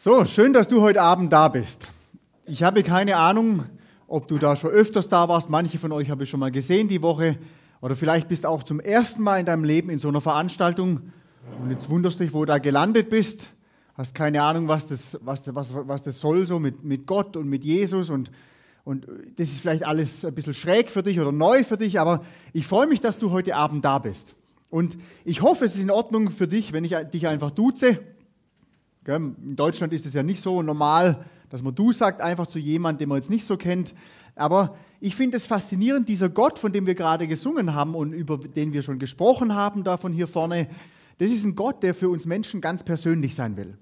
So, schön, dass du heute Abend da bist. Ich habe keine Ahnung, ob du da schon öfters da warst. Manche von euch habe ich schon mal gesehen die Woche. Oder vielleicht bist du auch zum ersten Mal in deinem Leben in so einer Veranstaltung. Und jetzt wunderst du dich, wo du da gelandet bist. Hast keine Ahnung, was das, was, was, was das soll, so mit, mit Gott und mit Jesus. Und, und das ist vielleicht alles ein bisschen schräg für dich oder neu für dich. Aber ich freue mich, dass du heute Abend da bist. Und ich hoffe, es ist in Ordnung für dich, wenn ich dich einfach duze. In Deutschland ist es ja nicht so normal, dass man du sagt einfach zu jemandem, den man jetzt nicht so kennt. Aber ich finde es faszinierend, dieser Gott, von dem wir gerade gesungen haben und über den wir schon gesprochen haben, da von hier vorne, das ist ein Gott, der für uns Menschen ganz persönlich sein will.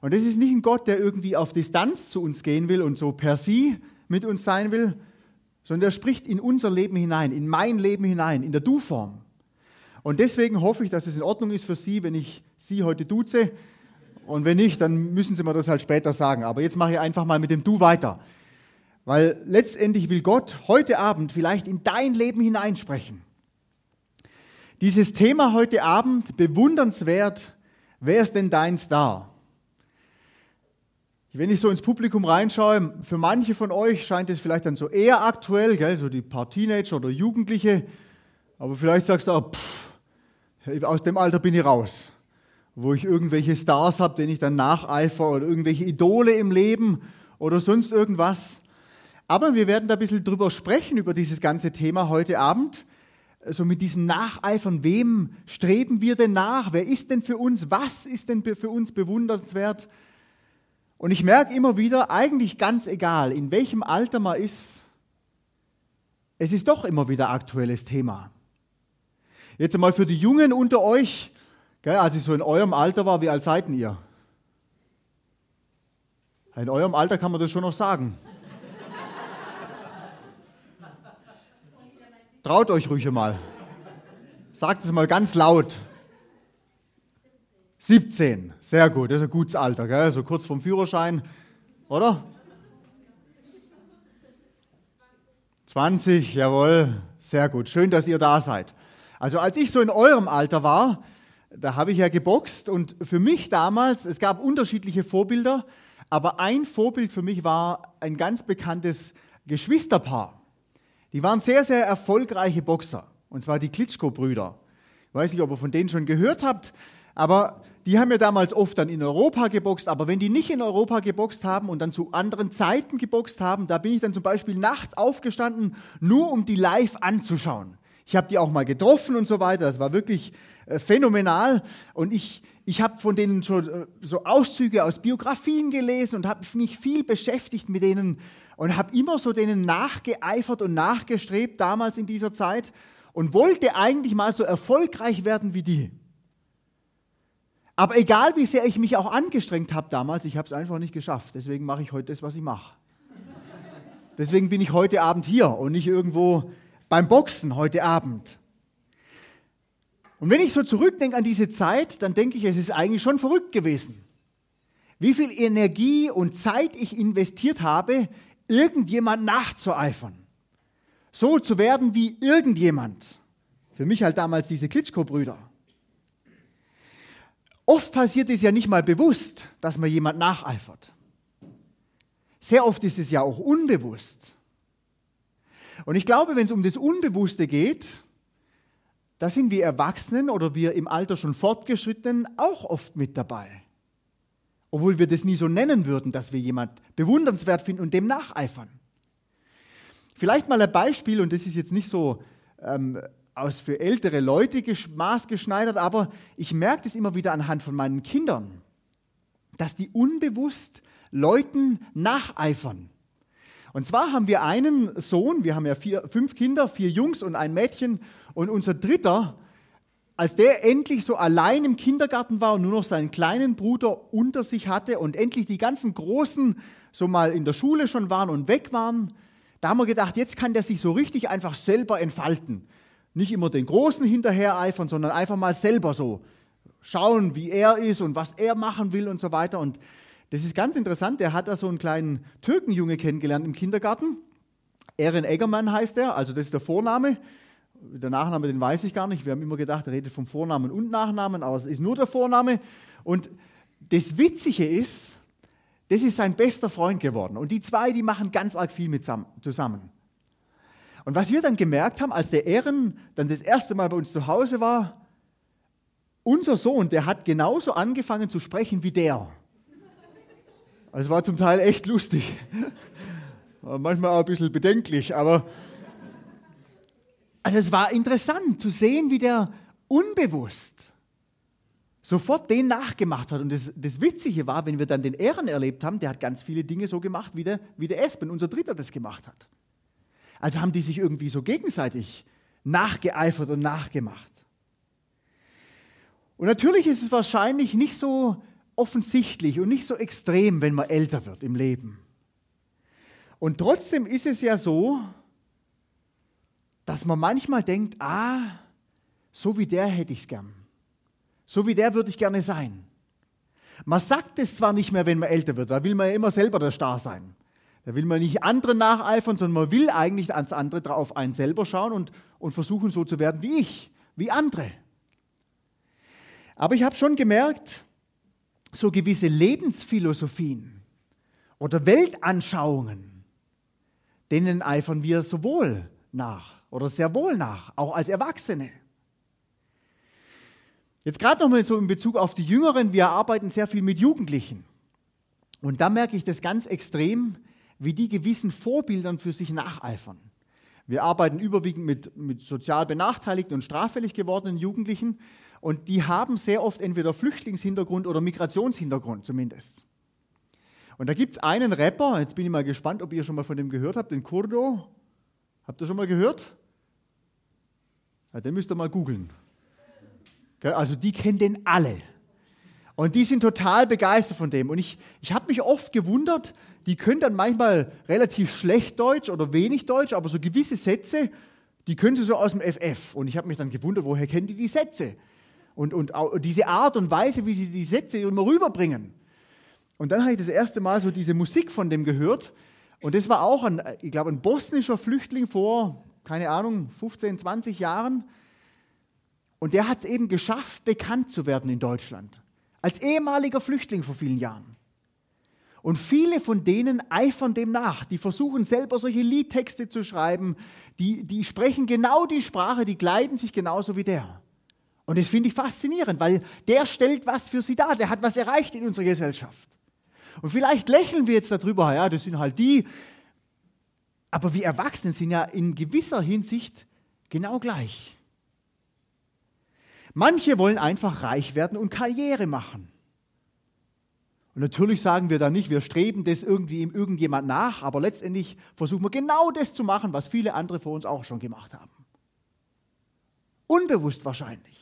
Und das ist nicht ein Gott, der irgendwie auf Distanz zu uns gehen will und so per sie mit uns sein will, sondern der spricht in unser Leben hinein, in mein Leben hinein, in der Du-Form. Und deswegen hoffe ich, dass es in Ordnung ist für Sie, wenn ich Sie heute duze. Und wenn nicht, dann müssen Sie mir das halt später sagen. Aber jetzt mache ich einfach mal mit dem Du weiter. Weil letztendlich will Gott heute Abend vielleicht in dein Leben hineinsprechen. Dieses Thema heute Abend, bewundernswert, wer ist denn dein Star? Wenn ich so ins Publikum reinschaue, für manche von euch scheint es vielleicht dann so eher aktuell, gell, so die paar Teenager oder Jugendliche, aber vielleicht sagst du auch, pff, aus dem Alter bin ich raus wo ich irgendwelche Stars habe, denen ich dann nacheifer oder irgendwelche Idole im Leben oder sonst irgendwas. Aber wir werden da ein bisschen drüber sprechen, über dieses ganze Thema heute Abend. So mit diesem Nacheifern, wem streben wir denn nach? Wer ist denn für uns? Was ist denn für uns bewundernswert? Und ich merke immer wieder, eigentlich ganz egal, in welchem Alter man ist, es ist doch immer wieder aktuelles Thema. Jetzt einmal für die Jungen unter euch, Gell, als ich so in eurem Alter war, wie alt seid ihr? In eurem Alter kann man das schon noch sagen. Traut euch ruhig mal. Sagt es mal ganz laut. 17, sehr gut, das ist ein gutes Alter, gell? so kurz vorm Führerschein, oder? 20, jawohl, sehr gut, schön, dass ihr da seid. Also als ich so in eurem Alter war, da habe ich ja geboxt und für mich damals, es gab unterschiedliche Vorbilder, aber ein Vorbild für mich war ein ganz bekanntes Geschwisterpaar. Die waren sehr, sehr erfolgreiche Boxer, und zwar die Klitschko-Brüder. Ich weiß nicht, ob ihr von denen schon gehört habt, aber die haben ja damals oft dann in Europa geboxt, aber wenn die nicht in Europa geboxt haben und dann zu anderen Zeiten geboxt haben, da bin ich dann zum Beispiel nachts aufgestanden, nur um die live anzuschauen. Ich habe die auch mal getroffen und so weiter. Das war wirklich äh, phänomenal. Und ich, ich habe von denen schon äh, so Auszüge aus Biografien gelesen und habe mich viel beschäftigt mit denen und habe immer so denen nachgeeifert und nachgestrebt damals in dieser Zeit und wollte eigentlich mal so erfolgreich werden wie die. Aber egal, wie sehr ich mich auch angestrengt habe damals, ich habe es einfach nicht geschafft. Deswegen mache ich heute das, was ich mache. Deswegen bin ich heute Abend hier und nicht irgendwo beim Boxen heute Abend. Und wenn ich so zurückdenke an diese Zeit, dann denke ich, es ist eigentlich schon verrückt gewesen. Wie viel Energie und Zeit ich investiert habe, irgendjemand nachzueifern. So zu werden wie irgendjemand. Für mich halt damals diese Klitschko-Brüder. Oft passiert es ja nicht mal bewusst, dass man jemand nacheifert. Sehr oft ist es ja auch unbewusst. Und ich glaube, wenn es um das Unbewusste geht, da sind wir Erwachsenen oder wir im Alter schon Fortgeschrittenen auch oft mit dabei. Obwohl wir das nie so nennen würden, dass wir jemand bewundernswert finden und dem nacheifern. Vielleicht mal ein Beispiel, und das ist jetzt nicht so ähm, aus für ältere Leute maßgeschneidert, aber ich merke das immer wieder anhand von meinen Kindern, dass die unbewusst Leuten nacheifern. Und zwar haben wir einen Sohn, wir haben ja vier, fünf Kinder, vier Jungs und ein Mädchen, und unser dritter, als der endlich so allein im Kindergarten war und nur noch seinen kleinen Bruder unter sich hatte und endlich die ganzen Großen so mal in der Schule schon waren und weg waren, da haben wir gedacht, jetzt kann der sich so richtig einfach selber entfalten. Nicht immer den Großen hinterher eifern, sondern einfach mal selber so schauen, wie er ist und was er machen will und so weiter. Und das ist ganz interessant. Der hat da so einen kleinen Türkenjunge kennengelernt im Kindergarten. Eren Eggermann heißt er, also das ist der Vorname. Der Nachname, den weiß ich gar nicht. Wir haben immer gedacht, er redet vom Vornamen und Nachnamen, aber es ist nur der Vorname. Und das Witzige ist, Das ist sein bester Freund geworden. Und die zwei, die machen ganz arg viel mit zusammen. Und was wir dann gemerkt haben, als der Ehren dann das erste Mal bei uns zu Hause war, unser Sohn, der hat genauso angefangen zu sprechen wie der. Also war zum Teil echt lustig. Manchmal auch ein bisschen bedenklich, aber also es war interessant zu sehen, wie der unbewusst sofort den nachgemacht hat. Und das, das Witzige war, wenn wir dann den Ehren erlebt haben, der hat ganz viele Dinge so gemacht, wie der, wie der Espen, unser Dritter, das gemacht hat. Also haben die sich irgendwie so gegenseitig nachgeeifert und nachgemacht. Und natürlich ist es wahrscheinlich nicht so offensichtlich und nicht so extrem, wenn man älter wird im Leben. Und trotzdem ist es ja so, dass man manchmal denkt, ah, so wie der hätte ich es gern. So wie der würde ich gerne sein. Man sagt es zwar nicht mehr, wenn man älter wird, da will man ja immer selber der Star sein. Da will man nicht anderen nacheifern, sondern man will eigentlich ans andere drauf einen selber schauen und, und versuchen so zu werden wie ich, wie andere. Aber ich habe schon gemerkt, so gewisse Lebensphilosophien oder Weltanschauungen, denen eifern wir sowohl nach oder sehr wohl nach, auch als Erwachsene. Jetzt gerade nochmal so in Bezug auf die Jüngeren, wir arbeiten sehr viel mit Jugendlichen. Und da merke ich das ganz extrem, wie die gewissen Vorbildern für sich nacheifern. Wir arbeiten überwiegend mit, mit sozial benachteiligten und straffällig gewordenen Jugendlichen und die haben sehr oft entweder Flüchtlingshintergrund oder Migrationshintergrund zumindest. Und da gibt es einen Rapper, jetzt bin ich mal gespannt, ob ihr schon mal von dem gehört habt, den Kurdo. Habt ihr schon mal gehört? Ja, den müsst ihr mal googeln. Also die kennen den alle. Und die sind total begeistert von dem. Und ich, ich habe mich oft gewundert, die können dann manchmal relativ schlecht Deutsch oder wenig Deutsch, aber so gewisse Sätze, die können sie so aus dem FF. Und ich habe mich dann gewundert, woher kennen die die Sätze? Und, und diese Art und Weise, wie sie die Sätze immer rüberbringen. Und dann habe ich das erste Mal so diese Musik von dem gehört. Und das war auch ein, ich glaube, ein bosnischer Flüchtling vor, keine Ahnung, 15, 20 Jahren. Und der hat es eben geschafft, bekannt zu werden in Deutschland. Als ehemaliger Flüchtling vor vielen Jahren. Und viele von denen eifern dem nach. Die versuchen selber solche Liedtexte zu schreiben. Die, die sprechen genau die Sprache, die kleiden sich genauso wie der. Und das finde ich faszinierend, weil der stellt was für sie dar. Der hat was erreicht in unserer Gesellschaft. Und vielleicht lächeln wir jetzt darüber, ja, das sind halt die. Aber wir Erwachsenen sind ja in gewisser Hinsicht genau gleich. Manche wollen einfach reich werden und Karriere machen. Und natürlich sagen wir da nicht, wir streben das irgendwie irgendjemand nach, aber letztendlich versuchen wir genau das zu machen, was viele andere vor uns auch schon gemacht haben. Unbewusst wahrscheinlich.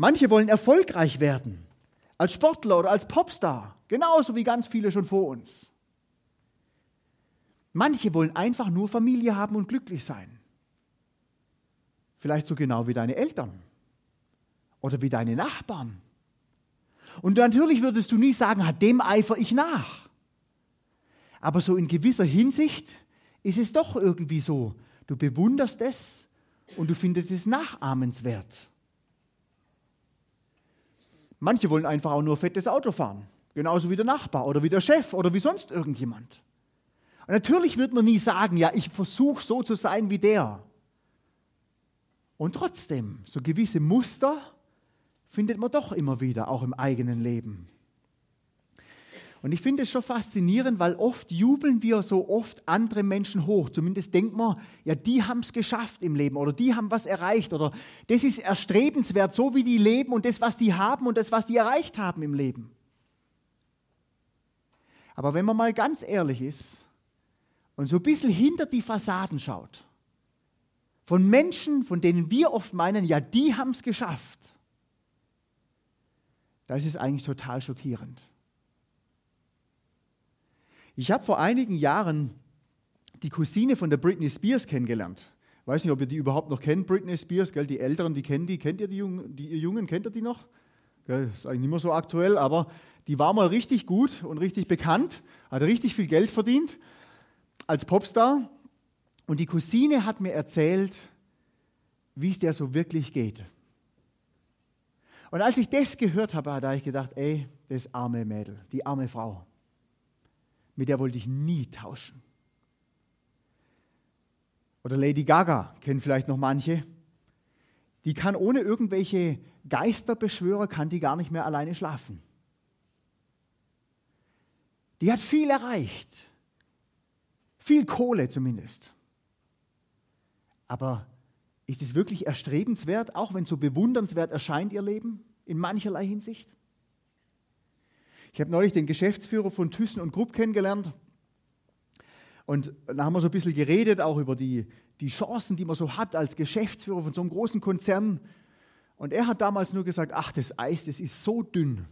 Manche wollen erfolgreich werden, als Sportler oder als Popstar, genauso wie ganz viele schon vor uns. Manche wollen einfach nur Familie haben und glücklich sein. Vielleicht so genau wie deine Eltern oder wie deine Nachbarn und natürlich würdest du nie sagen, dem eifer ich nach. Aber so in gewisser Hinsicht ist es doch irgendwie so. Du bewunderst es und du findest es nachahmenswert. Manche wollen einfach auch nur fettes Auto fahren, genauso wie der Nachbar oder wie der Chef oder wie sonst irgendjemand. Und natürlich wird man nie sagen, ja, ich versuche so zu sein wie der. Und trotzdem, so gewisse Muster findet man doch immer wieder, auch im eigenen Leben. Und ich finde es schon faszinierend, weil oft jubeln wir so oft andere Menschen hoch. Zumindest denkt man, ja, die haben es geschafft im Leben oder die haben was erreicht oder das ist erstrebenswert, so wie die leben und das, was die haben und das, was die erreicht haben im Leben. Aber wenn man mal ganz ehrlich ist und so ein bisschen hinter die Fassaden schaut, von Menschen, von denen wir oft meinen, ja, die haben es geschafft da ist es eigentlich total schockierend. Ich habe vor einigen Jahren die Cousine von der Britney Spears kennengelernt. Ich weiß nicht, ob ihr die überhaupt noch kennt, Britney Spears, gell? die Älteren, die kennen die. Kennt ihr die Jungen, die, ihr Jungen, kennt ihr die noch? Gell? Ist eigentlich nicht mehr so aktuell, aber die war mal richtig gut und richtig bekannt, hat richtig viel Geld verdient als Popstar. Und die Cousine hat mir erzählt, wie es der so wirklich geht. Und als ich das gehört habe, da habe ich gedacht, ey, das arme Mädel, die arme Frau, mit der wollte ich nie tauschen. Oder Lady Gaga, kennen vielleicht noch manche. Die kann ohne irgendwelche Geisterbeschwörer, kann die gar nicht mehr alleine schlafen. Die hat viel erreicht. Viel Kohle zumindest. Aber ist es wirklich erstrebenswert, auch wenn es so bewundernswert erscheint, ihr Leben in mancherlei Hinsicht? Ich habe neulich den Geschäftsführer von Thyssen und Grupp kennengelernt. Und da haben wir so ein bisschen geredet, auch über die, die Chancen, die man so hat als Geschäftsführer von so einem großen Konzern. Und er hat damals nur gesagt, ach, das Eis, das ist so dünn.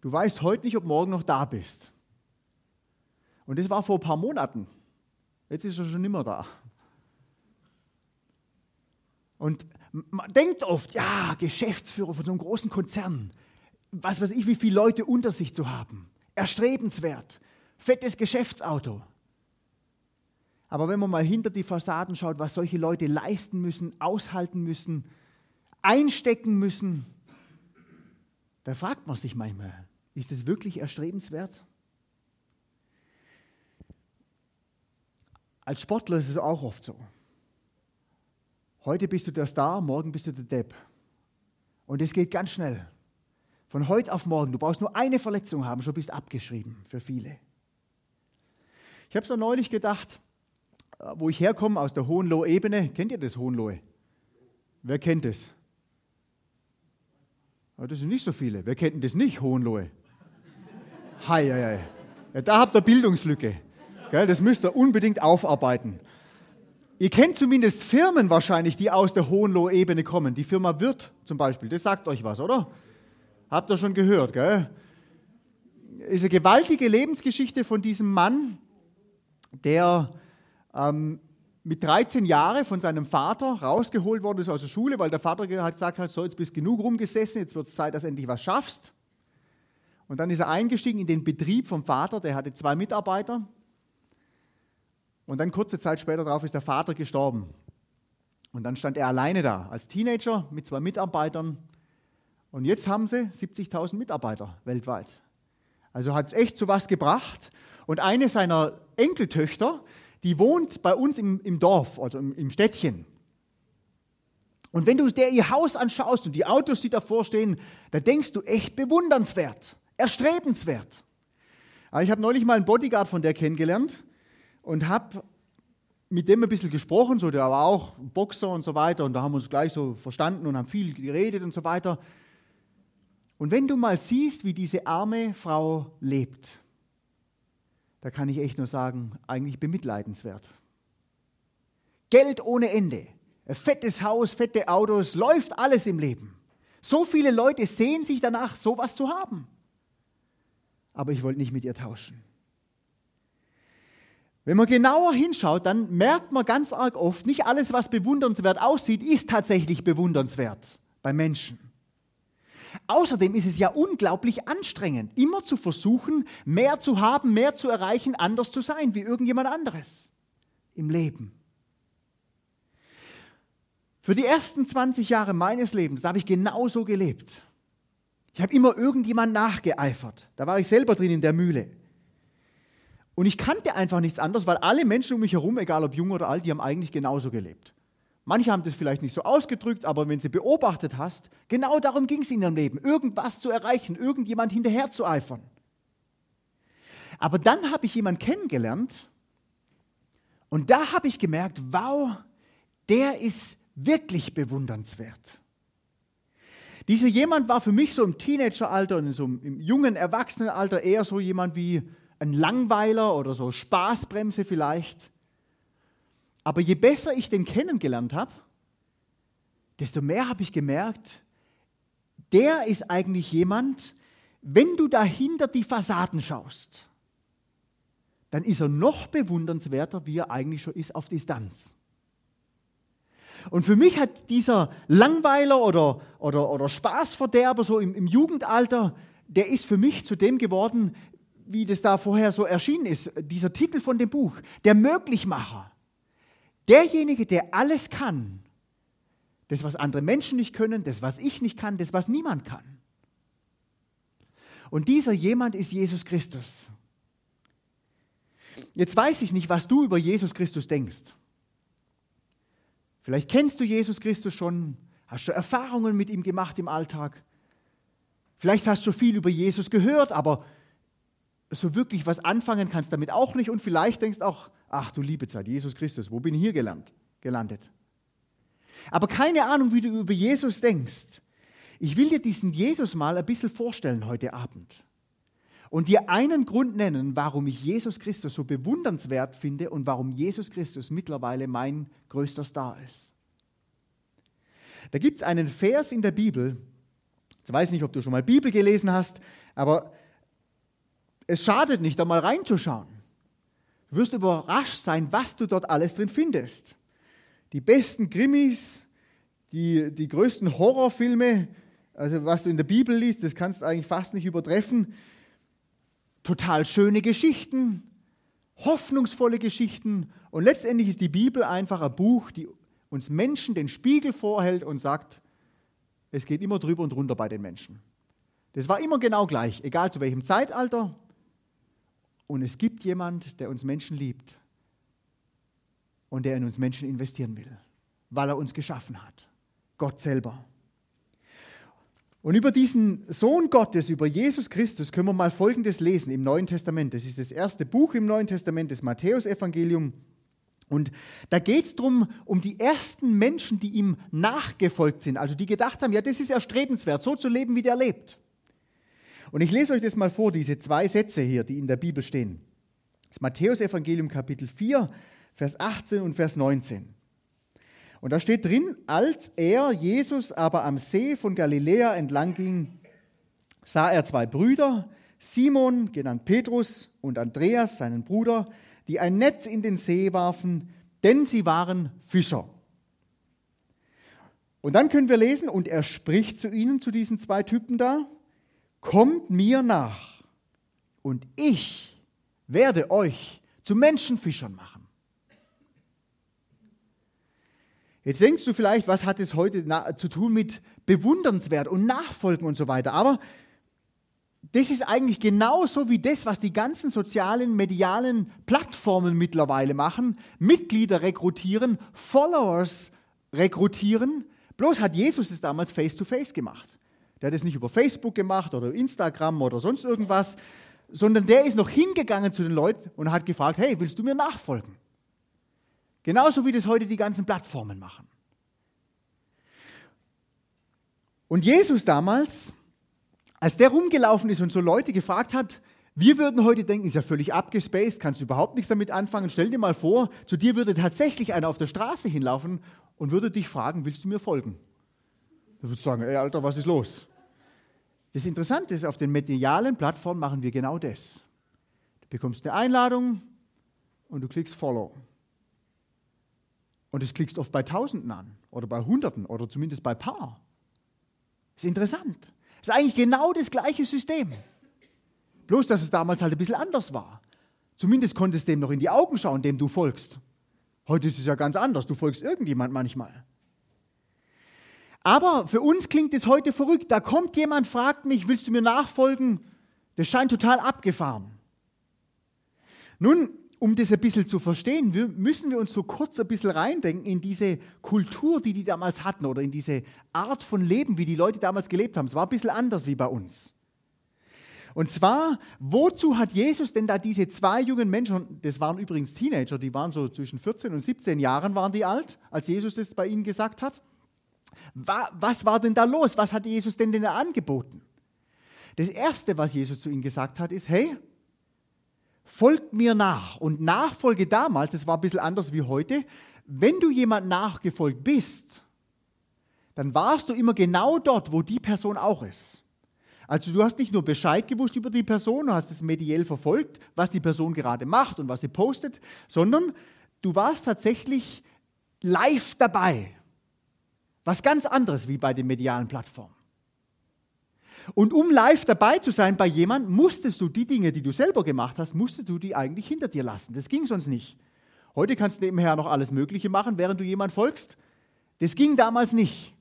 Du weißt heute nicht, ob morgen noch da bist. Und das war vor ein paar Monaten. Jetzt ist er schon nimmer da. Und man denkt oft, ja, Geschäftsführer von so einem großen Konzern, was weiß ich, wie viele Leute unter sich zu haben, erstrebenswert, fettes Geschäftsauto. Aber wenn man mal hinter die Fassaden schaut, was solche Leute leisten müssen, aushalten müssen, einstecken müssen, da fragt man sich manchmal, ist es wirklich erstrebenswert? Als Sportler ist es auch oft so. Heute bist du der Star, morgen bist du der Depp. Und es geht ganz schnell. Von heute auf morgen. Du brauchst nur eine Verletzung haben, schon bist abgeschrieben für viele. Ich habe so neulich gedacht, äh, wo ich herkomme, aus der Hohenlohe-Ebene. Kennt ihr das Hohenlohe? Wer kennt das? Das sind nicht so viele. Wer kennt das nicht, Hohenlohe? Hei, hei, hei. Ja, da habt ihr Bildungslücke. Das müsst ihr unbedingt aufarbeiten. Ihr kennt zumindest Firmen wahrscheinlich, die aus der Hohenlohe-Ebene kommen. Die Firma Wirt zum Beispiel, das sagt euch was, oder? Habt ihr schon gehört, gell? Ist eine gewaltige Lebensgeschichte von diesem Mann, der ähm, mit 13 Jahren von seinem Vater rausgeholt worden ist aus der Schule, weil der Vater gesagt hat, so jetzt bist genug rumgesessen, jetzt wird es Zeit, dass du endlich was schaffst. Und dann ist er eingestiegen in den Betrieb vom Vater, der hatte zwei Mitarbeiter und dann kurze Zeit später darauf ist der Vater gestorben. Und dann stand er alleine da, als Teenager mit zwei Mitarbeitern. Und jetzt haben sie 70.000 Mitarbeiter weltweit. Also hat es echt zu was gebracht. Und eine seiner Enkeltöchter, die wohnt bei uns im, im Dorf, also im, im Städtchen. Und wenn du dir ihr Haus anschaust und die Autos, die davor stehen, da denkst du echt bewundernswert, erstrebenswert. Aber ich habe neulich mal einen Bodyguard von der kennengelernt und habe mit dem ein bisschen gesprochen, so, der war auch Boxer und so weiter und da haben wir uns gleich so verstanden und haben viel geredet und so weiter. Und wenn du mal siehst, wie diese arme Frau lebt, da kann ich echt nur sagen, eigentlich bemitleidenswert. Geld ohne Ende, fettes Haus, fette Autos, läuft alles im Leben. So viele Leute sehen sich danach, sowas zu haben. Aber ich wollte nicht mit ihr tauschen. Wenn man genauer hinschaut, dann merkt man ganz arg oft, nicht alles, was bewundernswert aussieht, ist tatsächlich bewundernswert bei Menschen. Außerdem ist es ja unglaublich anstrengend, immer zu versuchen, mehr zu haben, mehr zu erreichen, anders zu sein wie irgendjemand anderes im Leben. Für die ersten 20 Jahre meines Lebens habe ich genauso gelebt. Ich habe immer irgendjemand nachgeeifert. Da war ich selber drin in der Mühle. Und ich kannte einfach nichts anderes, weil alle Menschen um mich herum, egal ob jung oder alt, die haben eigentlich genauso gelebt. Manche haben das vielleicht nicht so ausgedrückt, aber wenn sie beobachtet hast, genau darum ging es in ihrem Leben, irgendwas zu erreichen, irgendjemand hinterher zu eifern. Aber dann habe ich jemanden kennengelernt und da habe ich gemerkt, wow, der ist wirklich bewundernswert. Dieser jemand war für mich so im Teenageralter und so im jungen Erwachsenenalter eher so jemand wie ein Langweiler oder so Spaßbremse vielleicht. Aber je besser ich den kennengelernt habe, desto mehr habe ich gemerkt, der ist eigentlich jemand, wenn du dahinter die Fassaden schaust, dann ist er noch bewundernswerter, wie er eigentlich schon ist auf Distanz. Und für mich hat dieser Langweiler oder, oder, oder Spaßverderber so im, im Jugendalter, der ist für mich zu dem geworden, wie das da vorher so erschienen ist, dieser Titel von dem Buch, der Möglichmacher, derjenige, der alles kann, Das, was andere Menschen nicht können, das, was ich nicht kann, das, was niemand kann. Und dieser jemand ist Jesus Christus. Jetzt weiß ich nicht, was du über Jesus Christus denkst. Vielleicht kennst du Jesus Christus schon, hast schon Erfahrungen mit ihm gemacht im Alltag. Vielleicht hast du viel über Jesus gehört, aber so wirklich was anfangen kannst damit auch nicht. Und vielleicht denkst auch, ach du liebe Zeit, Jesus Christus, wo bin ich hier gelandet? gelandet? Aber keine Ahnung, wie du über Jesus denkst. Ich will dir diesen Jesus mal ein bisschen vorstellen heute Abend und dir einen Grund nennen, warum ich Jesus Christus so bewundernswert finde und warum Jesus Christus mittlerweile mein größter Star ist. Da gibt es einen Vers in der Bibel, ich weiß nicht, ob du schon mal Bibel gelesen hast, aber es schadet nicht, da mal reinzuschauen. Du wirst überrascht sein, was du dort alles drin findest die besten Krimis, die, die größten Horrorfilme, also was du in der Bibel liest, das kannst du eigentlich fast nicht übertreffen. Total schöne Geschichten, hoffnungsvolle Geschichten. Und letztendlich ist die Bibel einfach ein Buch, die uns Menschen den Spiegel vorhält und sagt, es geht immer drüber und runter bei den Menschen. Das war immer genau gleich, egal zu welchem Zeitalter. Und es gibt jemand, der uns Menschen liebt und der in uns Menschen investieren will, weil er uns geschaffen hat. Gott selber. Und über diesen Sohn Gottes, über Jesus Christus, können wir mal Folgendes lesen im Neuen Testament. Das ist das erste Buch im Neuen Testament, das Matthäusevangelium. Und da geht es darum, um die ersten Menschen, die ihm nachgefolgt sind, also die gedacht haben, ja, das ist erstrebenswert, so zu leben, wie der lebt. Und ich lese euch das mal vor, diese zwei Sätze hier, die in der Bibel stehen. Das Matthäusevangelium Kapitel 4, Vers 18 und Vers 19. Und da steht drin, als er, Jesus, aber am See von Galiläa entlang ging, sah er zwei Brüder, Simon, genannt Petrus, und Andreas, seinen Bruder, die ein Netz in den See warfen, denn sie waren Fischer. Und dann können wir lesen, und er spricht zu ihnen, zu diesen zwei Typen da, kommt mir nach, und ich werde euch zu Menschenfischern machen. Jetzt denkst du vielleicht, was hat es heute zu tun mit bewundernswert und Nachfolgen und so weiter. Aber das ist eigentlich genauso wie das, was die ganzen sozialen, medialen Plattformen mittlerweile machen. Mitglieder rekrutieren, Followers rekrutieren. Bloß hat Jesus es damals face-to-face -face gemacht. Der hat es nicht über Facebook gemacht oder Instagram oder sonst irgendwas, sondern der ist noch hingegangen zu den Leuten und hat gefragt, hey, willst du mir nachfolgen? Genauso wie das heute die ganzen Plattformen machen. Und Jesus damals, als der rumgelaufen ist und so Leute gefragt hat, wir würden heute denken, ist ja völlig abgespaced, kannst du überhaupt nichts damit anfangen. Stell dir mal vor, zu dir würde tatsächlich einer auf der Straße hinlaufen und würde dich fragen, willst du mir folgen? Du würdest sagen, ey Alter, was ist los? Das Interessante ist, auf den medialen Plattformen machen wir genau das. Du bekommst eine Einladung und du klickst Follow. Und das klickst oft bei Tausenden an oder bei Hunderten oder zumindest bei Paar. Das ist interessant. Das ist eigentlich genau das gleiche System. Bloß, dass es damals halt ein bisschen anders war. Zumindest konntest du dem noch in die Augen schauen, dem du folgst. Heute ist es ja ganz anders. Du folgst irgendjemand manchmal. Aber für uns klingt es heute verrückt. Da kommt jemand, fragt mich, willst du mir nachfolgen? Das scheint total abgefahren. Nun, um das ein bisschen zu verstehen, müssen wir uns so kurz ein bisschen reindenken in diese Kultur, die die damals hatten oder in diese Art von Leben, wie die Leute damals gelebt haben. Es war ein bisschen anders wie bei uns. Und zwar, wozu hat Jesus denn da diese zwei jungen Menschen, das waren übrigens Teenager, die waren so zwischen 14 und 17 Jahren waren die alt, als Jesus das bei ihnen gesagt hat. Was war denn da los? Was hat Jesus denn denn angeboten? Das Erste, was Jesus zu ihnen gesagt hat, ist, hey, folgt mir nach. Und Nachfolge damals, das war ein bisschen anders wie heute, wenn du jemand nachgefolgt bist, dann warst du immer genau dort, wo die Person auch ist. Also du hast nicht nur Bescheid gewusst über die Person, du hast es mediell verfolgt, was die Person gerade macht und was sie postet, sondern du warst tatsächlich live dabei. Was ganz anderes wie bei den medialen Plattformen. Und um live dabei zu sein bei jemandem, musstest du die Dinge, die du selber gemacht hast, musstest du die eigentlich hinter dir lassen. Das ging sonst nicht. Heute kannst du nebenher noch alles Mögliche machen, während du jemand folgst. Das ging damals nicht.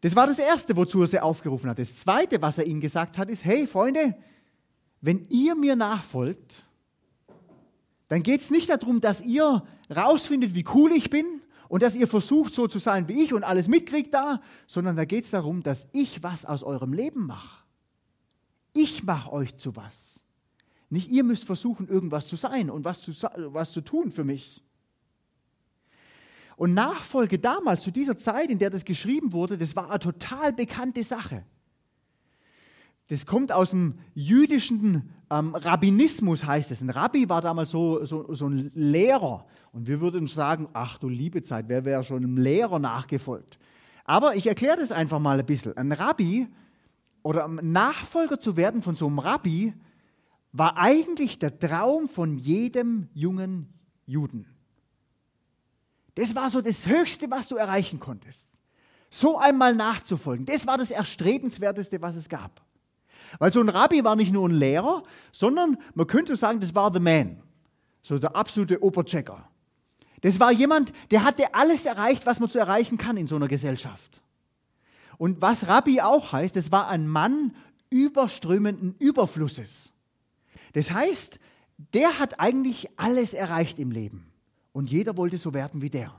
Das war das Erste, wozu er sie aufgerufen hat. Das Zweite, was er ihnen gesagt hat, ist, hey Freunde, wenn ihr mir nachfolgt, dann geht es nicht darum, dass ihr rausfindet, wie cool ich bin und dass ihr versucht, so zu sein wie ich und alles mitkriegt da, sondern da geht es darum, dass ich was aus eurem Leben mache. Ich mache euch zu was. Nicht ihr müsst versuchen, irgendwas zu sein und was zu, was zu tun für mich. Und Nachfolge damals, zu dieser Zeit, in der das geschrieben wurde, das war eine total bekannte Sache. Das kommt aus dem jüdischen ähm, Rabbinismus, heißt es. Ein Rabbi war damals so, so, so ein Lehrer. Und wir würden sagen, ach du liebe Zeit, wer wäre schon einem Lehrer nachgefolgt? Aber ich erkläre das einfach mal ein bisschen. Ein Rabbi oder Nachfolger zu werden von so einem Rabbi war eigentlich der Traum von jedem jungen Juden. Das war so das Höchste, was du erreichen konntest. So einmal nachzufolgen, das war das Erstrebenswerteste, was es gab. Weil so ein Rabbi war nicht nur ein Lehrer, sondern man könnte sagen, das war the man. So der absolute Oberchecker. Das war jemand, der hatte alles erreicht, was man zu erreichen kann in so einer Gesellschaft. Und was Rabbi auch heißt, es war ein Mann überströmenden Überflusses. Das heißt, der hat eigentlich alles erreicht im Leben. Und jeder wollte so werden wie der.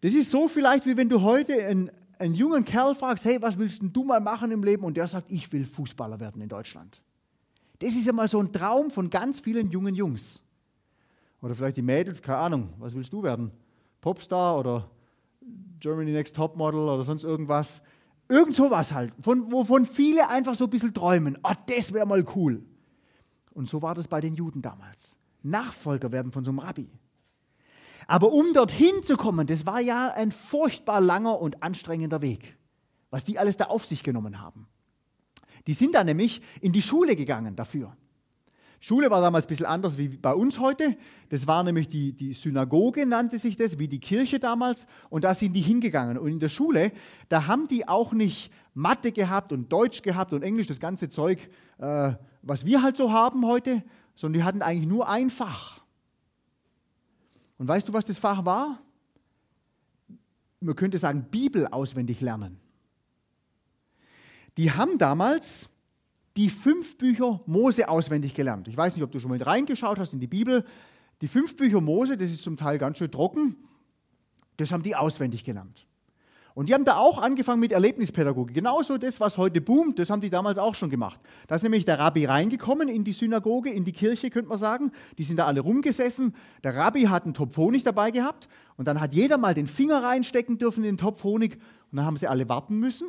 Das ist so vielleicht, wie wenn du heute einen, einen jungen Kerl fragst, hey, was willst du mal machen im Leben? Und der sagt, ich will Fußballer werden in Deutschland. Das ist ja mal so ein Traum von ganz vielen jungen Jungs. Oder vielleicht die Mädels, keine Ahnung, was willst du werden? Popstar oder Germany Next Topmodel oder sonst irgendwas. Irgend sowas halt, von, wovon viele einfach so ein bisschen träumen. Oh, das wäre mal cool. Und so war das bei den Juden damals. Nachfolger werden von so einem Rabbi. Aber um dorthin zu kommen, das war ja ein furchtbar langer und anstrengender Weg, was die alles da auf sich genommen haben. Die sind da nämlich in die Schule gegangen dafür. Schule war damals ein bisschen anders wie bei uns heute. Das war nämlich die, die Synagoge, nannte sich das, wie die Kirche damals. Und da sind die hingegangen. Und in der Schule, da haben die auch nicht Mathe gehabt und Deutsch gehabt und Englisch, das ganze Zeug, äh, was wir halt so haben heute, sondern die hatten eigentlich nur ein Fach. Und weißt du, was das Fach war? Man könnte sagen, Bibel auswendig lernen. Die haben damals die fünf Bücher Mose auswendig gelernt. Ich weiß nicht, ob du schon mal reingeschaut hast in die Bibel. Die fünf Bücher Mose, das ist zum Teil ganz schön trocken, das haben die auswendig gelernt. Und die haben da auch angefangen mit Erlebnispädagogik. Genauso das, was heute boomt, das haben die damals auch schon gemacht. Da ist nämlich der Rabbi reingekommen in die Synagoge, in die Kirche, könnte man sagen. Die sind da alle rumgesessen. Der Rabbi hat einen Topf Honig dabei gehabt. Und dann hat jeder mal den Finger reinstecken dürfen in den Topf Honig. Und dann haben sie alle warten müssen.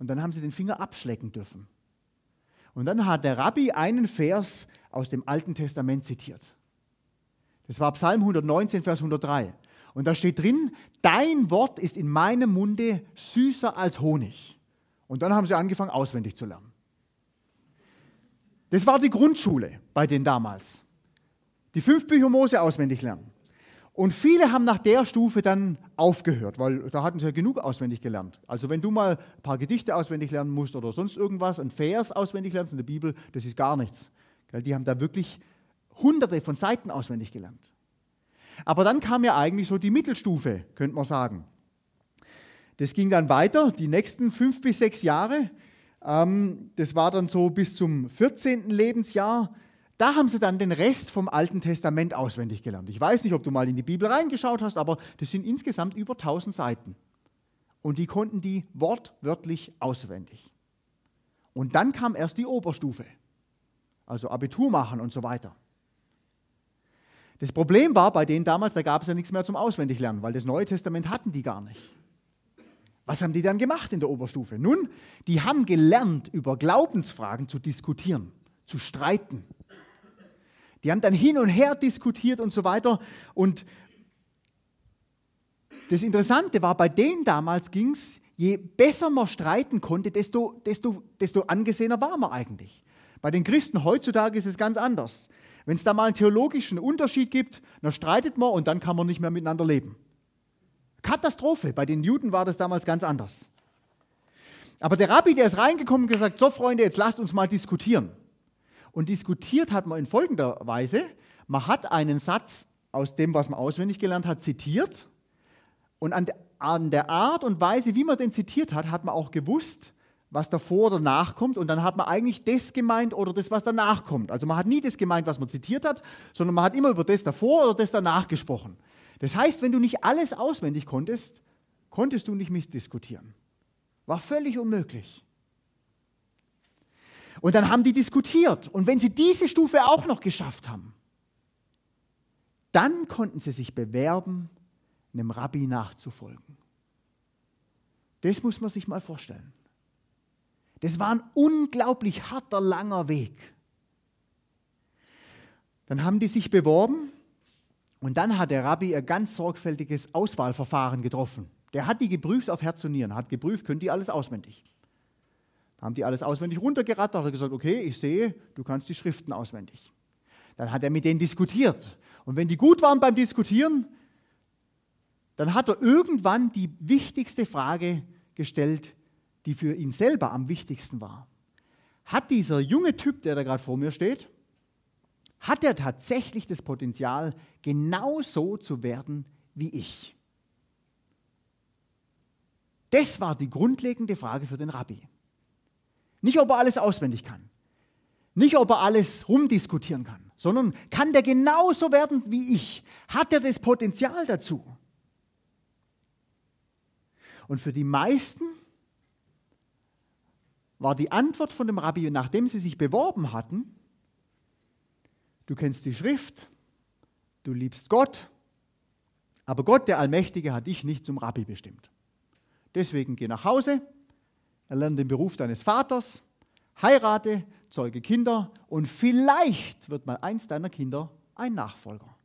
Und dann haben sie den Finger abschlecken dürfen. Und dann hat der Rabbi einen Vers aus dem Alten Testament zitiert. Das war Psalm 119, Vers 103. Und da steht drin, dein Wort ist in meinem Munde süßer als Honig. Und dann haben sie angefangen, auswendig zu lernen. Das war die Grundschule bei denen damals. Die fünf Bücher Mose auswendig lernen. Und viele haben nach der Stufe dann aufgehört, weil da hatten sie ja genug auswendig gelernt. Also wenn du mal ein paar Gedichte auswendig lernen musst oder sonst irgendwas, ein Vers auswendig lernst in der Bibel, das ist gar nichts. Die haben da wirklich hunderte von Seiten auswendig gelernt. Aber dann kam ja eigentlich so die Mittelstufe, könnte man sagen. Das ging dann weiter, die nächsten fünf bis sechs Jahre. Ähm, das war dann so bis zum 14. Lebensjahr. Da haben sie dann den Rest vom Alten Testament auswendig gelernt. Ich weiß nicht, ob du mal in die Bibel reingeschaut hast, aber das sind insgesamt über 1000 Seiten. Und die konnten die wortwörtlich auswendig. Und dann kam erst die Oberstufe, also Abitur machen und so weiter. Das Problem war bei denen damals, da gab es ja nichts mehr zum Auswendiglernen, weil das Neue Testament hatten die gar nicht. Was haben die dann gemacht in der Oberstufe? Nun, die haben gelernt, über Glaubensfragen zu diskutieren, zu streiten. Die haben dann hin und her diskutiert und so weiter. Und das Interessante war, bei denen damals ging es, je besser man streiten konnte, desto, desto, desto angesehener war man eigentlich. Bei den Christen heutzutage ist es ganz anders. Wenn es da mal einen theologischen Unterschied gibt, dann streitet man und dann kann man nicht mehr miteinander leben. Katastrophe. Bei den Juden war das damals ganz anders. Aber der Rabbi, der ist reingekommen und gesagt, so Freunde, jetzt lasst uns mal diskutieren. Und diskutiert hat man in folgender Weise. Man hat einen Satz aus dem, was man auswendig gelernt hat, zitiert. Und an, der Art und Weise, wie man den zitiert hat, hat man auch gewusst, was davor oder nachkommt. Und dann hat man eigentlich das gemeint oder das, was danach kommt. Also man hat nie das gemeint, was man zitiert hat, sondern man hat immer über das davor oder das danach gesprochen. Das heißt, wenn du nicht alles auswendig konntest, konntest du nicht missdiskutieren. War völlig unmöglich. Und dann haben die diskutiert. Und wenn sie diese Stufe auch noch geschafft haben, dann konnten sie sich bewerben, einem Rabbi nachzufolgen. Das muss man sich mal vorstellen. Das war ein unglaublich harter, langer Weg. Dann haben die sich beworben und dann hat der Rabbi ein ganz sorgfältiges Auswahlverfahren getroffen. Der hat die geprüft auf Herz und Nieren, hat geprüft, können die alles auswendig. Haben die alles auswendig runtergerattert, hat er gesagt, okay, ich sehe, du kannst die Schriften auswendig. Dann hat er mit denen diskutiert. Und wenn die gut waren beim Diskutieren, dann hat er irgendwann die wichtigste Frage gestellt, die für ihn selber am wichtigsten war. Hat dieser junge Typ, der da gerade vor mir steht, hat er tatsächlich das Potenzial, genauso zu werden wie ich? Das war die grundlegende Frage für den Rabbi. Nicht, ob er alles auswendig kann. Nicht, ob er alles rumdiskutieren kann, sondern kann der genauso werden wie ich? Hat er das Potenzial dazu? Und für die meisten war die Antwort von dem Rabbi, nachdem sie sich beworben hatten, du kennst die Schrift, du liebst Gott, aber Gott, der Allmächtige, hat dich nicht zum Rabbi bestimmt. Deswegen geh nach Hause, erlerne den Beruf deines Vaters, heirate, zeuge Kinder und vielleicht wird mal eins deiner Kinder ein Nachfolger.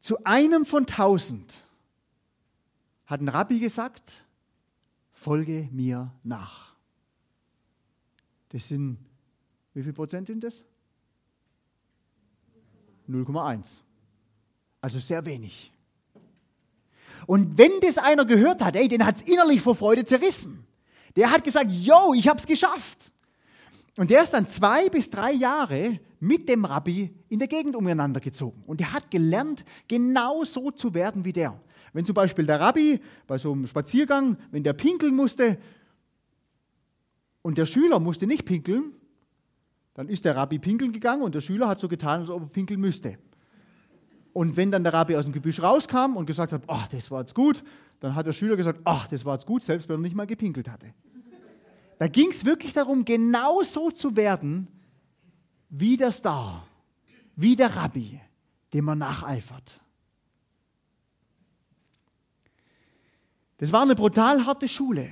Zu einem von tausend hat ein Rabbi gesagt, folge mir nach. Das sind, wie viel Prozent sind das? 0,1. Also sehr wenig. Und wenn das einer gehört hat, ey, den hat es innerlich vor Freude zerrissen. Der hat gesagt, yo, ich habe es geschafft. Und der ist dann zwei bis drei Jahre mit dem Rabbi in der Gegend umeinander gezogen. Und der hat gelernt, genau so zu werden wie der. Wenn zum Beispiel der Rabbi bei so einem Spaziergang, wenn der pinkeln musste und der Schüler musste nicht pinkeln, dann ist der Rabbi pinkeln gegangen und der Schüler hat so getan, als ob er pinkeln müsste. Und wenn dann der Rabbi aus dem Gebüsch rauskam und gesagt hat, ach, das war jetzt gut, dann hat der Schüler gesagt, ach, das war jetzt gut, selbst wenn er nicht mal gepinkelt hatte. Da ging es wirklich darum, genau so zu werden wie der Star, wie der Rabbi, dem man nacheifert. Das war eine brutal harte Schule.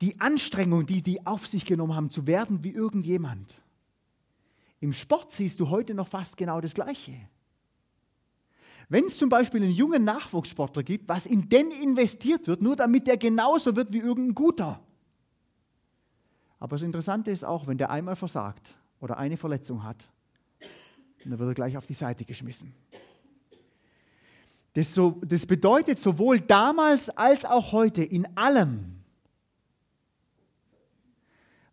Die Anstrengung, die die auf sich genommen haben, zu werden wie irgendjemand. Im Sport siehst du heute noch fast genau das Gleiche. Wenn es zum Beispiel einen jungen Nachwuchssportler gibt, was in den investiert wird, nur damit der genauso wird wie irgendein guter. Aber das Interessante ist auch, wenn der einmal versagt oder eine Verletzung hat, dann wird er gleich auf die Seite geschmissen. Das, so, das bedeutet sowohl damals als auch heute in allem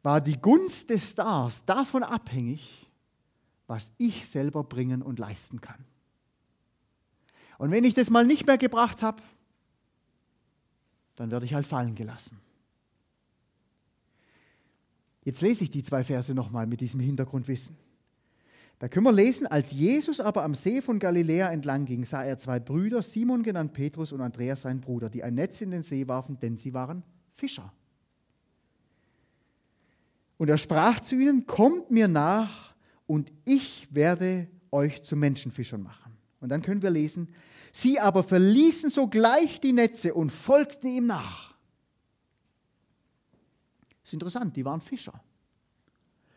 war die Gunst des Stars davon abhängig, was ich selber bringen und leisten kann. Und wenn ich das mal nicht mehr gebracht habe, dann werde ich halt fallen gelassen. Jetzt lese ich die zwei Verse nochmal mit diesem Hintergrundwissen. Da können wir lesen, als Jesus aber am See von Galiläa entlang ging, sah er zwei Brüder, Simon genannt Petrus und Andreas sein Bruder, die ein Netz in den See warfen, denn sie waren Fischer. Und er sprach zu ihnen, kommt mir nach und ich werde euch zu Menschenfischern machen. Und dann können wir lesen, sie aber verließen sogleich die Netze und folgten ihm nach. Das ist interessant, die waren Fischer.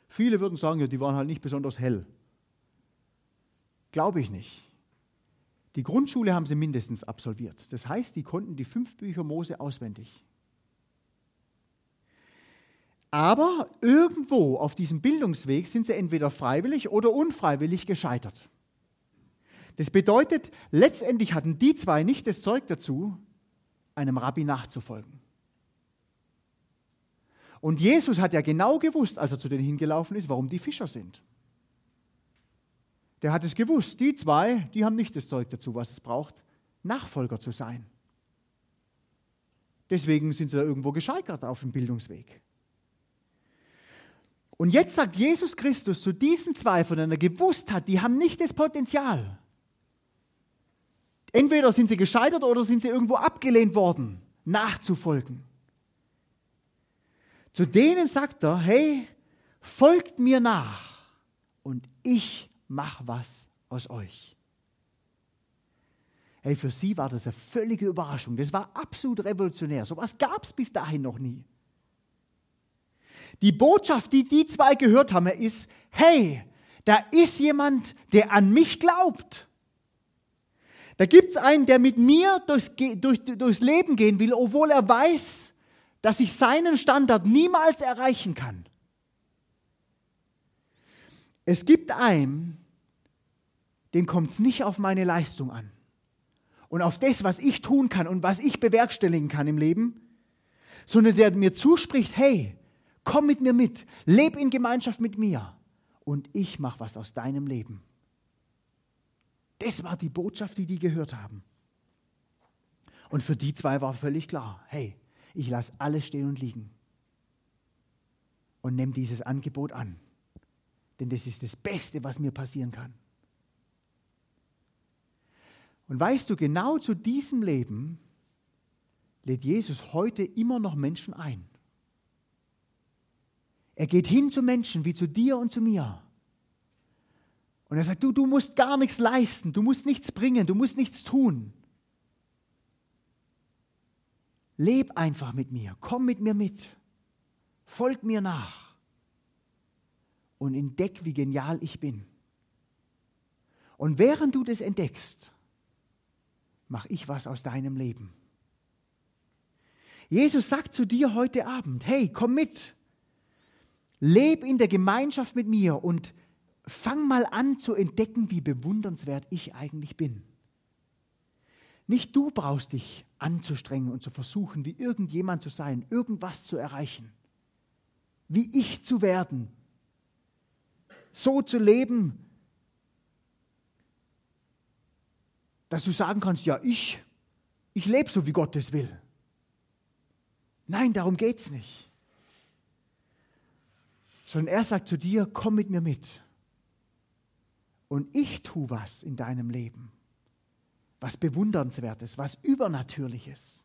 Viele würden sagen, ja, die waren halt nicht besonders hell. Glaube ich nicht. Die Grundschule haben sie mindestens absolviert. Das heißt, die konnten die fünf Bücher Mose auswendig. Aber irgendwo auf diesem Bildungsweg sind sie entweder freiwillig oder unfreiwillig gescheitert. Das bedeutet, letztendlich hatten die zwei nicht das Zeug dazu, einem Rabbi nachzufolgen. Und Jesus hat ja genau gewusst, als er zu denen hingelaufen ist, warum die Fischer sind. der hat es gewusst. Die zwei, die haben nicht das Zeug dazu, was es braucht, Nachfolger zu sein. Deswegen sind sie da irgendwo gescheitert auf dem Bildungsweg. Und jetzt sagt Jesus Christus zu diesen zwei, von denen er gewusst hat, die haben nicht das Potenzial. Entweder sind sie gescheitert oder sind sie irgendwo abgelehnt worden, nachzufolgen. Zu denen sagt er, hey, folgt mir nach und ich mach was aus euch. Hey, für sie war das eine völlige Überraschung. Das war absolut revolutionär. So etwas gab es bis dahin noch nie. Die Botschaft, die die zwei gehört haben, ist, hey, da ist jemand, der an mich glaubt. Da gibt es einen, der mit mir durchs, durch, durchs Leben gehen will, obwohl er weiß, dass ich seinen Standard niemals erreichen kann. Es gibt einen, dem kommt es nicht auf meine Leistung an und auf das, was ich tun kann und was ich bewerkstelligen kann im Leben, sondern der mir zuspricht, hey, komm mit mir mit, leb in Gemeinschaft mit mir und ich mache was aus deinem Leben. Das war die Botschaft, die die gehört haben. Und für die zwei war völlig klar, hey, ich lasse alles stehen und liegen und nehme dieses Angebot an. Denn das ist das Beste, was mir passieren kann. Und weißt du, genau zu diesem Leben lädt Jesus heute immer noch Menschen ein. Er geht hin zu Menschen wie zu dir und zu mir. Und er sagt, du, du musst gar nichts leisten, du musst nichts bringen, du musst nichts tun. Leb einfach mit mir, komm mit mir mit, folg mir nach und entdeck, wie genial ich bin. Und während du das entdeckst, mach ich was aus deinem Leben. Jesus sagt zu dir heute Abend, hey, komm mit, leb in der Gemeinschaft mit mir und fang mal an zu entdecken, wie bewundernswert ich eigentlich bin. Nicht du brauchst dich anzustrengen und zu versuchen, wie irgendjemand zu sein, irgendwas zu erreichen, wie ich zu werden, so zu leben, dass du sagen kannst, ja, ich, ich lebe so, wie Gott es will. Nein, darum geht es nicht. Sondern er sagt zu dir, komm mit mir mit. Und ich tue was in deinem Leben was Bewundernswertes, was Übernatürliches.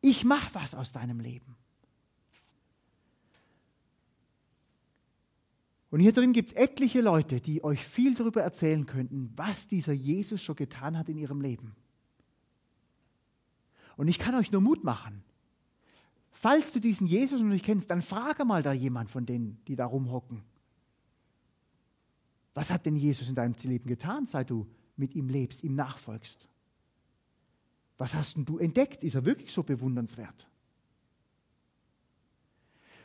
Ich mache was aus deinem Leben. Und hier drin gibt es etliche Leute, die euch viel darüber erzählen könnten, was dieser Jesus schon getan hat in ihrem Leben. Und ich kann euch nur Mut machen. Falls du diesen Jesus noch nicht kennst, dann frage mal da jemand von denen, die da rumhocken. Was hat denn Jesus in deinem Leben getan, seit du mit ihm lebst, ihm nachfolgst. Was hast denn du entdeckt? Ist er wirklich so bewundernswert?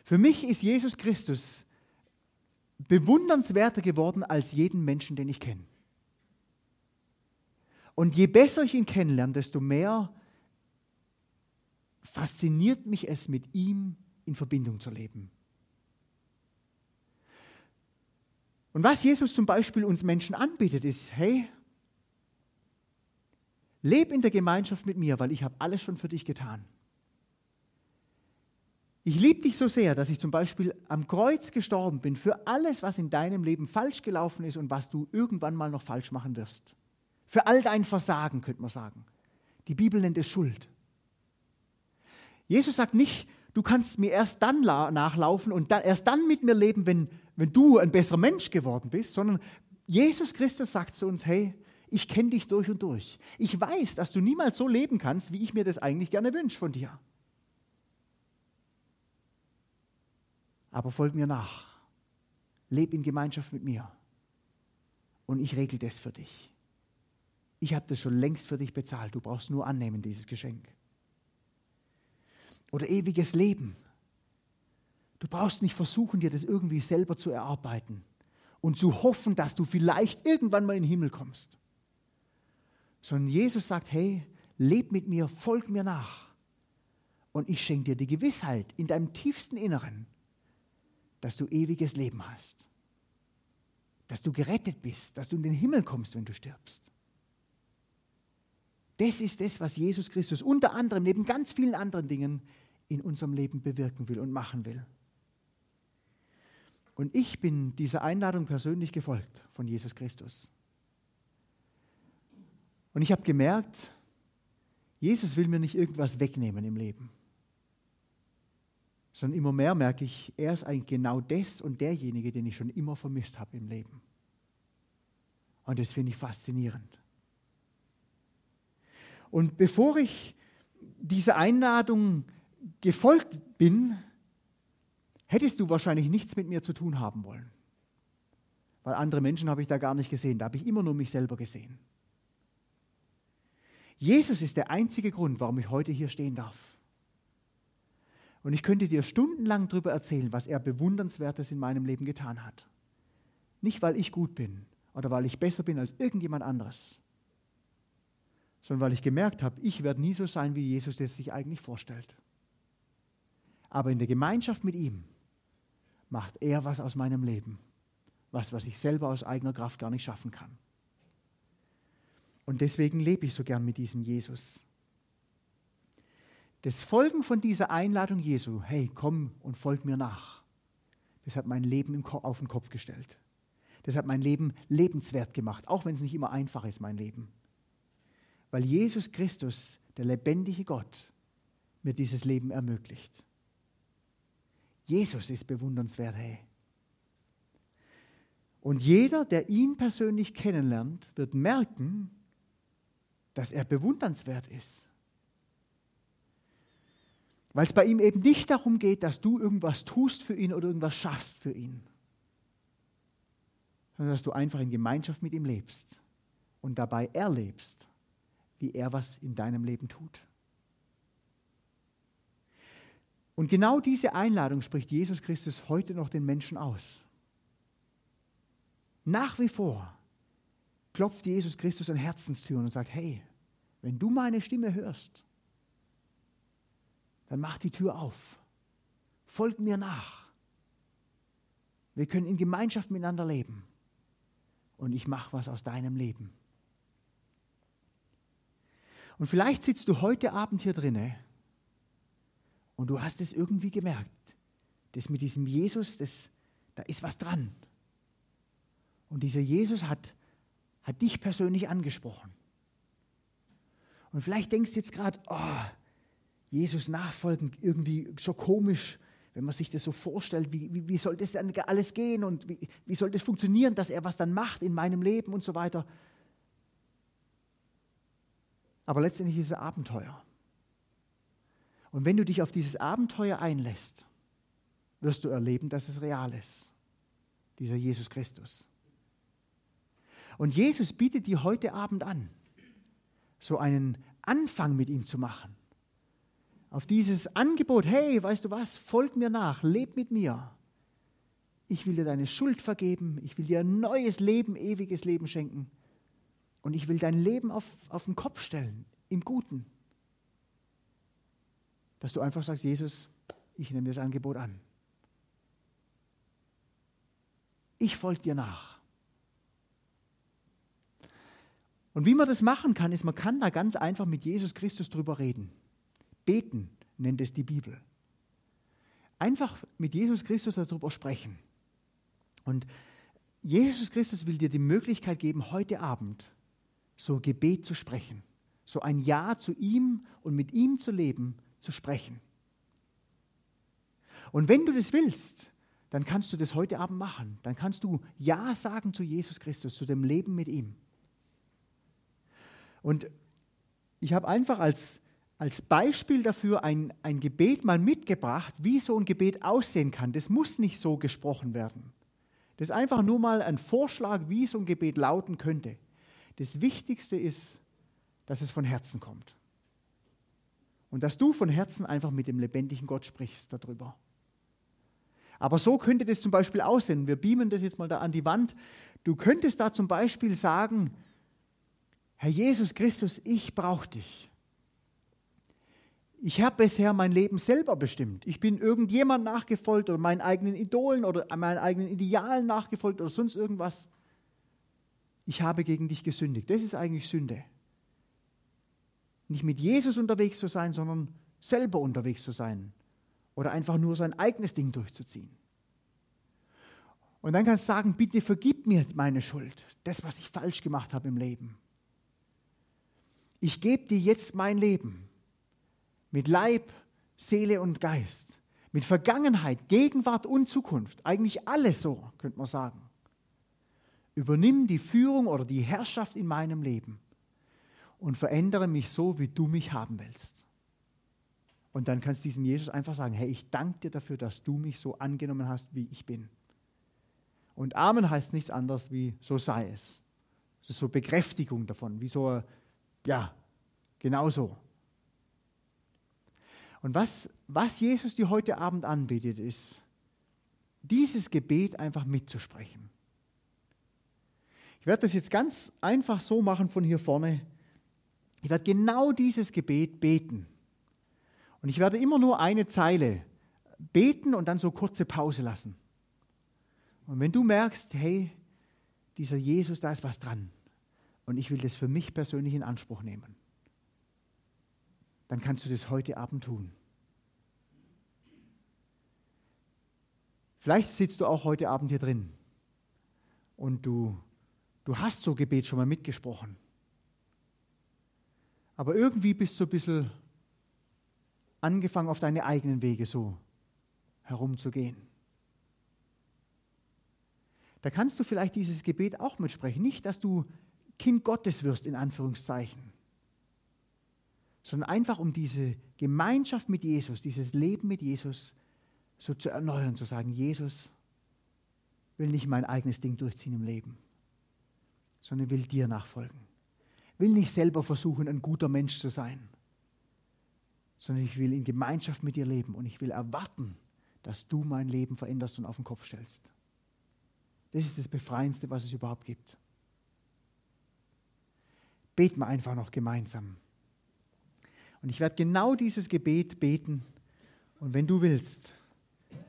Für mich ist Jesus Christus bewundernswerter geworden als jeden Menschen, den ich kenne. Und je besser ich ihn kennenlerne, desto mehr fasziniert mich es, mit ihm in Verbindung zu leben. Und was Jesus zum Beispiel uns Menschen anbietet, ist, hey, Leb in der Gemeinschaft mit mir, weil ich habe alles schon für dich getan. Ich liebe dich so sehr, dass ich zum Beispiel am Kreuz gestorben bin für alles, was in deinem Leben falsch gelaufen ist und was du irgendwann mal noch falsch machen wirst. Für all dein Versagen, könnte man sagen. Die Bibel nennt es Schuld. Jesus sagt nicht, du kannst mir erst dann nachlaufen und dann, erst dann mit mir leben, wenn, wenn du ein besserer Mensch geworden bist, sondern Jesus Christus sagt zu uns, hey, ich kenne dich durch und durch. Ich weiß, dass du niemals so leben kannst, wie ich mir das eigentlich gerne wünsche von dir. Aber folg mir nach. Leb in Gemeinschaft mit mir. Und ich regle das für dich. Ich habe das schon längst für dich bezahlt. Du brauchst nur annehmen, dieses Geschenk. Oder ewiges Leben. Du brauchst nicht versuchen, dir das irgendwie selber zu erarbeiten und zu hoffen, dass du vielleicht irgendwann mal in den Himmel kommst sondern Jesus sagt, hey, leb mit mir, folg mir nach. Und ich schenke dir die Gewissheit in deinem tiefsten Inneren, dass du ewiges Leben hast. dass du gerettet bist, dass du in den Himmel kommst, wenn du stirbst. Das ist das, was Jesus Christus unter anderem neben ganz vielen anderen Dingen in unserem Leben bewirken will und machen will. Und ich bin dieser Einladung persönlich gefolgt von Jesus Christus. Und ich habe gemerkt, Jesus will mir nicht irgendwas wegnehmen im Leben, sondern immer mehr merke ich, er ist eigentlich genau das und derjenige, den ich schon immer vermisst habe im Leben. Und das finde ich faszinierend. Und bevor ich dieser Einladung gefolgt bin, hättest du wahrscheinlich nichts mit mir zu tun haben wollen. Weil andere Menschen habe ich da gar nicht gesehen, da habe ich immer nur mich selber gesehen. Jesus ist der einzige Grund, warum ich heute hier stehen darf. Und ich könnte dir stundenlang darüber erzählen, was er bewundernswertes in meinem Leben getan hat. Nicht, weil ich gut bin oder weil ich besser bin als irgendjemand anderes, sondern weil ich gemerkt habe, ich werde nie so sein, wie Jesus das sich eigentlich vorstellt. Aber in der Gemeinschaft mit ihm macht er was aus meinem Leben, was, was ich selber aus eigener Kraft gar nicht schaffen kann. Und deswegen lebe ich so gern mit diesem Jesus. Das Folgen von dieser Einladung Jesu, hey, komm und folg mir nach, das hat mein Leben auf den Kopf gestellt. Das hat mein Leben lebenswert gemacht, auch wenn es nicht immer einfach ist, mein Leben. Weil Jesus Christus, der lebendige Gott, mir dieses Leben ermöglicht. Jesus ist bewundernswert, hey. Und jeder, der ihn persönlich kennenlernt, wird merken, dass er bewundernswert ist. Weil es bei ihm eben nicht darum geht, dass du irgendwas tust für ihn oder irgendwas schaffst für ihn, sondern dass du einfach in Gemeinschaft mit ihm lebst und dabei erlebst, wie er was in deinem Leben tut. Und genau diese Einladung spricht Jesus Christus heute noch den Menschen aus. Nach wie vor klopft Jesus Christus an Herzenstüren und sagt, hey, wenn du meine Stimme hörst, dann mach die Tür auf. Folg mir nach. Wir können in Gemeinschaft miteinander leben. Und ich mache was aus deinem Leben. Und vielleicht sitzt du heute Abend hier drinne und du hast es irgendwie gemerkt. Das mit diesem Jesus, das, da ist was dran. Und dieser Jesus hat, hat dich persönlich angesprochen. Und vielleicht denkst du jetzt gerade, oh, Jesus nachfolgen, irgendwie schon komisch, wenn man sich das so vorstellt, wie, wie, wie soll das dann alles gehen und wie, wie soll das funktionieren, dass er was dann macht in meinem Leben und so weiter. Aber letztendlich ist es Abenteuer. Und wenn du dich auf dieses Abenteuer einlässt, wirst du erleben, dass es real ist. Dieser Jesus Christus. Und Jesus bietet dir heute Abend an, so einen Anfang mit ihm zu machen. Auf dieses Angebot, hey, weißt du was, folg mir nach, leb mit mir. Ich will dir deine Schuld vergeben, ich will dir ein neues Leben, ewiges Leben schenken. Und ich will dein Leben auf, auf den Kopf stellen, im Guten. Dass du einfach sagst, Jesus, ich nehme das Angebot an. Ich folge dir nach. Und wie man das machen kann, ist, man kann da ganz einfach mit Jesus Christus drüber reden. Beten nennt es die Bibel. Einfach mit Jesus Christus darüber sprechen. Und Jesus Christus will dir die Möglichkeit geben, heute Abend so Gebet zu sprechen, so ein Ja zu ihm und mit ihm zu leben, zu sprechen. Und wenn du das willst, dann kannst du das heute Abend machen. Dann kannst du Ja sagen zu Jesus Christus, zu dem Leben mit ihm. Und ich habe einfach als, als Beispiel dafür ein, ein Gebet mal mitgebracht, wie so ein Gebet aussehen kann. Das muss nicht so gesprochen werden. Das ist einfach nur mal ein Vorschlag, wie so ein Gebet lauten könnte. Das Wichtigste ist, dass es von Herzen kommt. Und dass du von Herzen einfach mit dem lebendigen Gott sprichst darüber. Aber so könnte das zum Beispiel aussehen. Wir beamen das jetzt mal da an die Wand. Du könntest da zum Beispiel sagen, Herr Jesus Christus, ich brauche dich. Ich habe bisher mein Leben selber bestimmt. Ich bin irgendjemand nachgefolgt oder meinen eigenen Idolen oder meinen eigenen Idealen nachgefolgt oder sonst irgendwas. ich habe gegen dich gesündigt. Das ist eigentlich Sünde. Nicht mit Jesus unterwegs zu sein, sondern selber unterwegs zu sein. Oder einfach nur sein eigenes Ding durchzuziehen. Und dann kannst du sagen, bitte vergib mir meine Schuld, das, was ich falsch gemacht habe im Leben. Ich gebe dir jetzt mein Leben mit Leib, Seele und Geist, mit Vergangenheit, Gegenwart und Zukunft. Eigentlich alles so, könnte man sagen. Übernimm die Führung oder die Herrschaft in meinem Leben und verändere mich so, wie du mich haben willst. Und dann kannst du diesem Jesus einfach sagen, hey, ich danke dir dafür, dass du mich so angenommen hast, wie ich bin. Und Amen heißt nichts anderes wie so sei es. Das ist so Bekräftigung davon, wie so, ja, genau so. Und was, was Jesus dir heute Abend anbietet, ist, dieses Gebet einfach mitzusprechen. Ich werde das jetzt ganz einfach so machen von hier vorne. Ich werde genau dieses Gebet beten. Und ich werde immer nur eine Zeile beten und dann so kurze Pause lassen. Und wenn du merkst, hey, dieser Jesus, da ist was dran und ich will das für mich persönlich in Anspruch nehmen, dann kannst du das heute Abend tun. Vielleicht sitzt du auch heute Abend hier drin und du, du hast so Gebet schon mal mitgesprochen. Aber irgendwie bist du ein bisschen angefangen, auf deine eigenen Wege so herumzugehen. Da kannst du vielleicht dieses Gebet auch mitsprechen. Nicht, dass du Kind Gottes wirst, in Anführungszeichen sondern einfach um diese Gemeinschaft mit Jesus, dieses Leben mit Jesus so zu erneuern, zu sagen, Jesus will nicht mein eigenes Ding durchziehen im Leben, sondern will dir nachfolgen. Will nicht selber versuchen, ein guter Mensch zu sein, sondern ich will in Gemeinschaft mit dir leben und ich will erwarten, dass du mein Leben veränderst und auf den Kopf stellst. Das ist das Befreiendste, was es überhaupt gibt. Beten wir einfach noch gemeinsam. Und ich werde genau dieses Gebet beten. Und wenn du willst,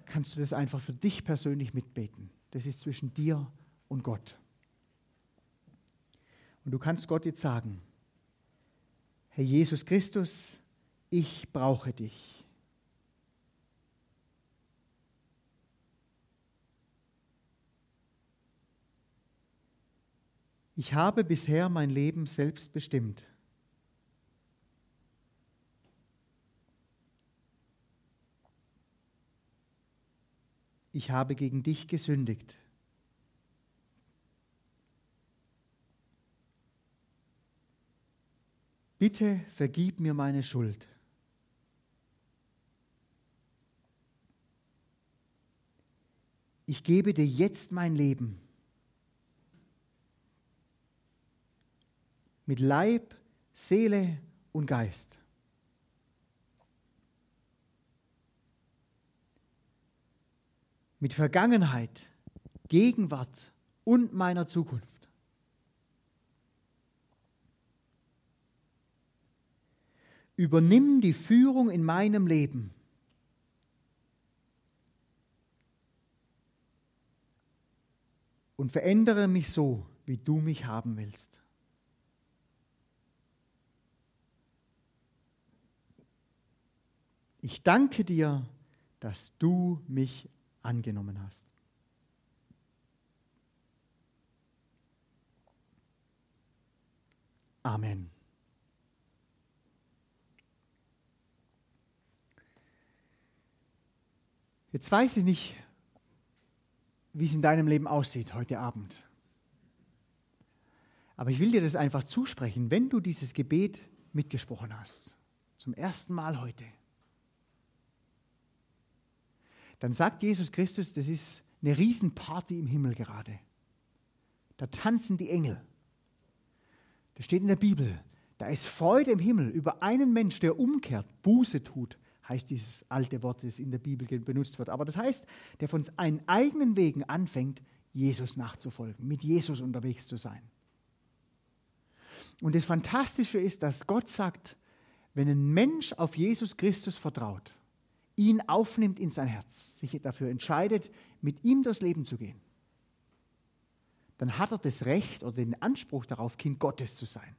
kannst du das einfach für dich persönlich mitbeten. Das ist zwischen dir und Gott. Und du kannst Gott jetzt sagen, Herr Jesus Christus, ich brauche dich. Ich habe bisher mein Leben selbst bestimmt. ich habe gegen dich gesündigt. Bitte vergib mir meine Schuld. Ich gebe dir jetzt mein Leben mit Leib, Seele und Geist. mit Vergangenheit, Gegenwart und meiner Zukunft. Übernimm die Führung in meinem Leben. Und verändere mich so, wie du mich haben willst. Ich danke dir, dass du mich angenommen hast. Amen. Jetzt weiß ich nicht, wie es in deinem Leben aussieht heute Abend. Aber ich will dir das einfach zusprechen, wenn du dieses Gebet mitgesprochen hast. Zum ersten Mal heute dann sagt Jesus Christus, das ist eine Riesenparty im Himmel gerade. Da tanzen die Engel. Das steht in der Bibel. Da ist Freude im Himmel über einen Mensch, der umkehrt, Buße tut, heißt dieses alte Wort, das in der Bibel benutzt wird. Aber das heißt, der von seinen eigenen Wegen anfängt, Jesus nachzufolgen, mit Jesus unterwegs zu sein. Und das Fantastische ist, dass Gott sagt, wenn ein Mensch auf Jesus Christus vertraut, ihn aufnimmt in sein Herz, sich dafür entscheidet, mit ihm durchs Leben zu gehen, dann hat er das Recht oder den Anspruch darauf, Kind Gottes zu sein.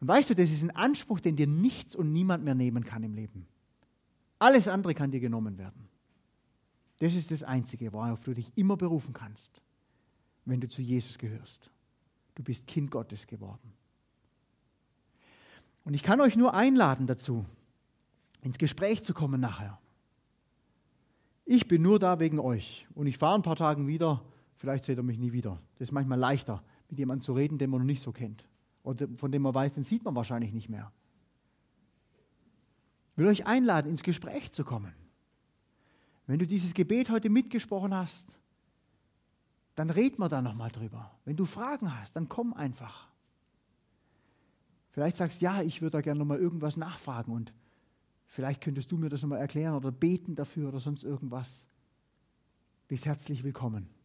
Und weißt du, das ist ein Anspruch, den dir nichts und niemand mehr nehmen kann im Leben. Alles andere kann dir genommen werden. Das ist das Einzige, worauf du dich immer berufen kannst, wenn du zu Jesus gehörst. Du bist Kind Gottes geworden. Und ich kann euch nur einladen dazu, ins Gespräch zu kommen nachher. Ich bin nur da wegen euch und ich fahre ein paar Tage wieder, vielleicht seht ihr mich nie wieder. Das ist manchmal leichter, mit jemandem zu reden, den man noch nicht so kennt oder von dem man weiß, den sieht man wahrscheinlich nicht mehr. Ich will euch einladen, ins Gespräch zu kommen. Wenn du dieses Gebet heute mitgesprochen hast, dann red mal da nochmal drüber. Wenn du Fragen hast, dann komm einfach. Vielleicht sagst du, ja, ich würde da gerne nochmal irgendwas nachfragen und vielleicht könntest du mir das nochmal erklären oder beten dafür oder sonst irgendwas. Bist herzlich willkommen.